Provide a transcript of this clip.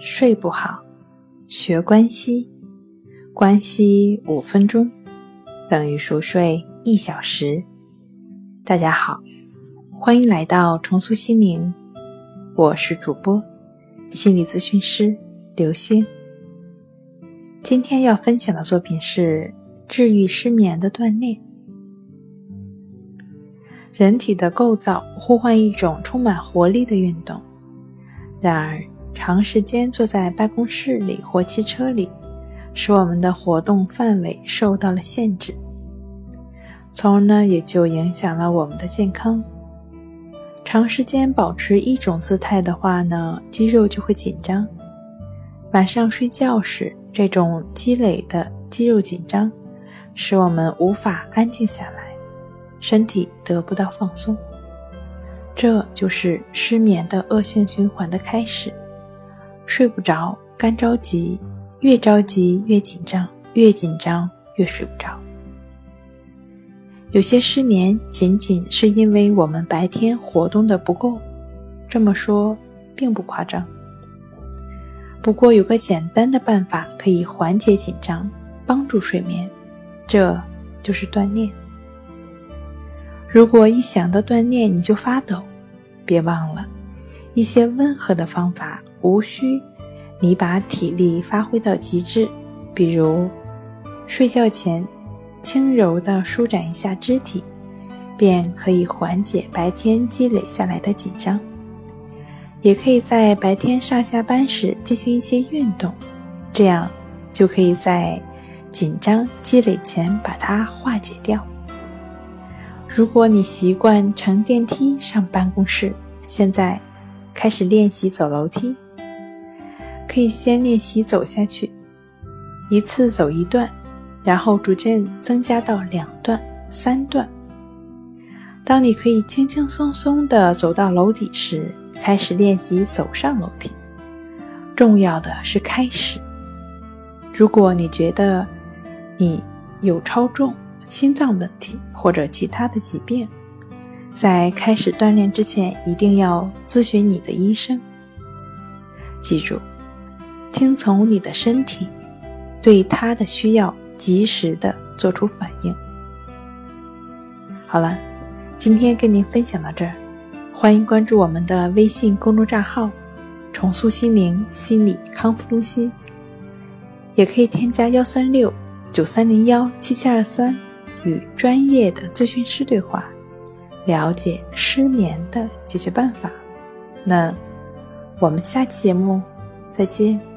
睡不好，学关息，关息五分钟等于熟睡一小时。大家好，欢迎来到重塑心灵，我是主播心理咨询师刘星。今天要分享的作品是治愈失眠的锻炼。人体的构造呼唤一种充满活力的运动，然而长时间坐在办公室里或汽车里，使我们的活动范围受到了限制，从而呢也就影响了我们的健康。长时间保持一种姿态的话呢，肌肉就会紧张，晚上睡觉时这种积累的肌肉紧张，使我们无法安静下来。身体得不到放松，这就是失眠的恶性循环的开始。睡不着，干着急，越着急越紧张，越紧张越睡不着。有些失眠仅仅是因为我们白天活动的不够，这么说并不夸张。不过有个简单的办法可以缓解紧张，帮助睡眠，这就是锻炼。如果一想到锻炼你就发抖，别忘了，一些温和的方法无需你把体力发挥到极致，比如睡觉前轻柔地舒展一下肢体，便可以缓解白天积累下来的紧张。也可以在白天上下班时进行一些运动，这样就可以在紧张积累前把它化解掉。如果你习惯乘电梯上办公室，现在开始练习走楼梯。可以先练习走下去，一次走一段，然后逐渐增加到两段、三段。当你可以轻轻松松地走到楼底时，开始练习走上楼梯。重要的是开始。如果你觉得你有超重，心脏问题或者其他的疾病，在开始锻炼之前，一定要咨询你的医生。记住，听从你的身体，对他的需要及时的做出反应。好了，今天跟您分享到这儿，欢迎关注我们的微信公众账号“重塑心灵心理康复中心”，也可以添加幺三六九三零幺七七二三。与专业的咨询师对话，了解失眠的解决办法。那我们下期节目再见。